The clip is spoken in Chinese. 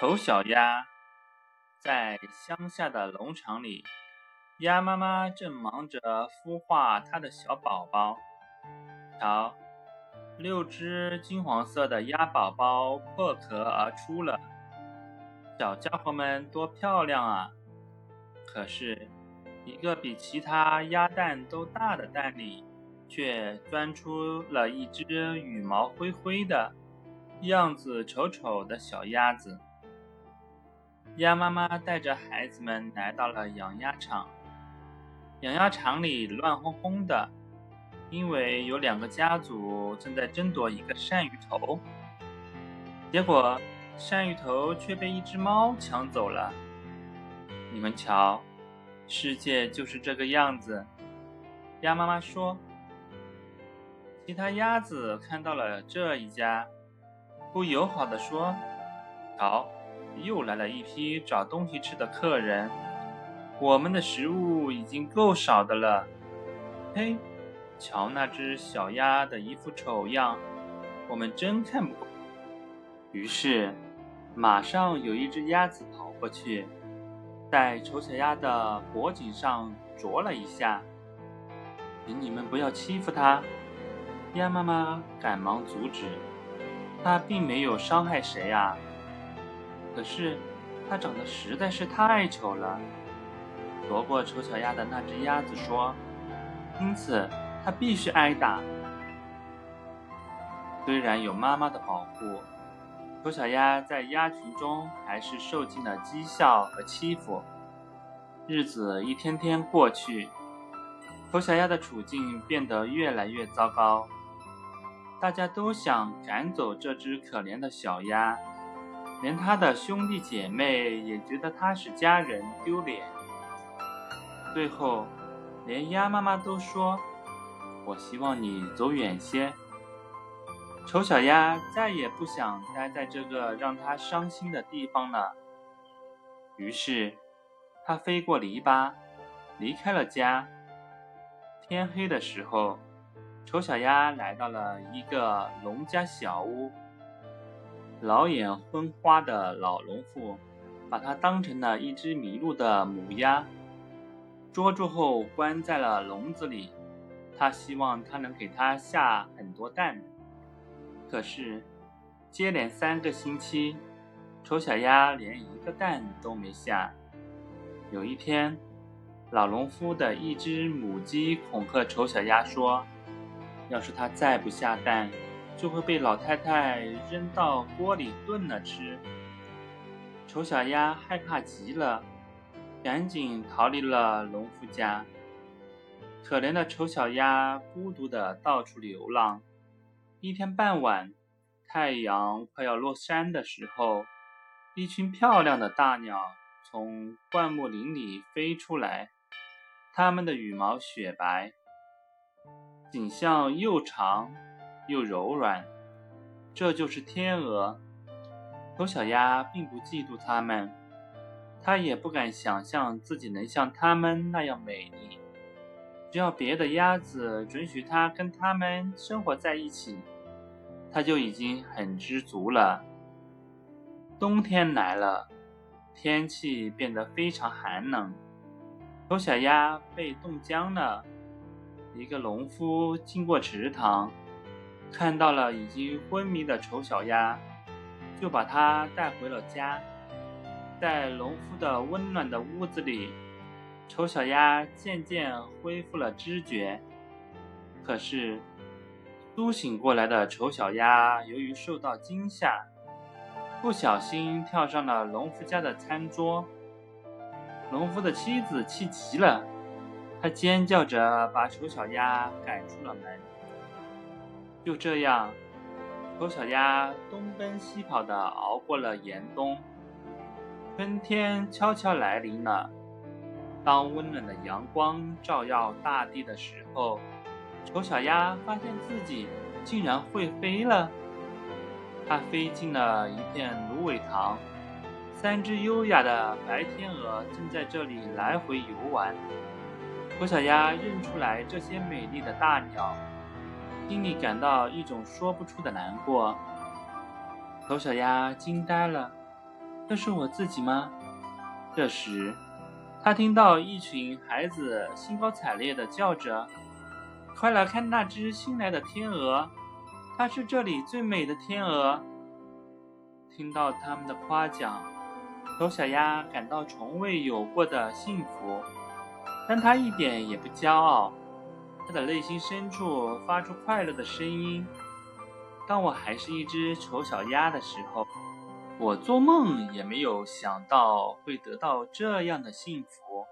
丑小鸭在乡下的农场里，鸭妈妈正忙着孵化它的小宝宝。瞧，六只金黄色的鸭宝宝破壳而出了，小家伙们多漂亮啊！可是，一个比其他鸭蛋都大的蛋里，却钻出了一只羽毛灰灰的、样子丑丑的小鸭子。鸭妈妈带着孩子们来到了养鸭场，养鸭场里乱哄哄的，因为有两个家族正在争夺一个鳝鱼头。结果，鳝鱼头却被一只猫抢走了。你们瞧，世界就是这个样子。鸭妈妈说。其他鸭子看到了这一家，不友好的说：“瞧。”又来了一批找东西吃的客人，我们的食物已经够少的了。嘿，瞧那只小鸭的一副丑样，我们真看不过。于是，马上有一只鸭子跑过去，在丑小鸭的脖颈上啄了一下。请你们不要欺负它，鸭妈妈赶忙阻止，它并没有伤害谁啊。可是，它长得实在是太丑了。夺过丑小鸭的那只鸭子说：“因此，它必须挨打。虽然有妈妈的保护，丑小鸭在鸭群中还是受尽了讥笑和欺负。日子一天天过去，丑小鸭的处境变得越来越糟糕。大家都想赶走这只可怜的小鸭。”连他的兄弟姐妹也觉得他是家人丢脸。最后，连鸭妈妈都说：“我希望你走远些。”丑小鸭再也不想待在这个让他伤心的地方了。于是，它飞过篱笆，离开了家。天黑的时候，丑小鸭来到了一个农家小屋。老眼昏花的老农妇把它当成了一只迷路的母鸭，捉住后关在了笼子里。他希望它能给它下很多蛋，可是接连三个星期，丑小鸭连一个蛋都没下。有一天，老农夫的一只母鸡恐吓丑小鸭说：“要是它再不下蛋，”就会被老太太扔到锅里炖了吃。丑小鸭害怕极了，赶紧逃离了农夫家。可怜的丑小鸭孤独的到处流浪。一天傍晚，太阳快要落山的时候，一群漂亮的大鸟从灌木林里飞出来，它们的羽毛雪白，颈项又长。又柔软，这就是天鹅。丑小鸭并不嫉妒它们，它也不敢想象自己能像它们那样美丽。只要别的鸭子准许它跟它们生活在一起，它就已经很知足了。冬天来了，天气变得非常寒冷，丑小鸭被冻僵了。一个农夫经过池塘。看到了已经昏迷的丑小鸭，就把它带回了家。在农夫的温暖的屋子里，丑小鸭渐渐恢复了知觉。可是，苏醒过来的丑小鸭由于受到惊吓，不小心跳上了农夫家的餐桌。农夫的妻子气极了，她尖叫着把丑小鸭赶出了门。就这样，丑小鸭东奔西跑地熬过了严冬。春天悄悄来临了。当温暖的阳光照耀大地的时候，丑小鸭发现自己竟然会飞了。它飞进了一片芦苇塘，三只优雅的白天鹅正在这里来回游玩。丑小鸭认出来这些美丽的大鸟。心里感到一种说不出的难过。丑小鸭惊呆了，这是我自己吗？这时，他听到一群孩子兴高采烈地叫着：“快来看那只新来的天鹅，它是这里最美的天鹅。”听到他们的夸奖，丑小鸭感到从未有过的幸福，但它一点也不骄傲。他的内心深处发出快乐的声音。当我还是一只丑小鸭的时候。我做梦也没有想到会得到这样的幸福。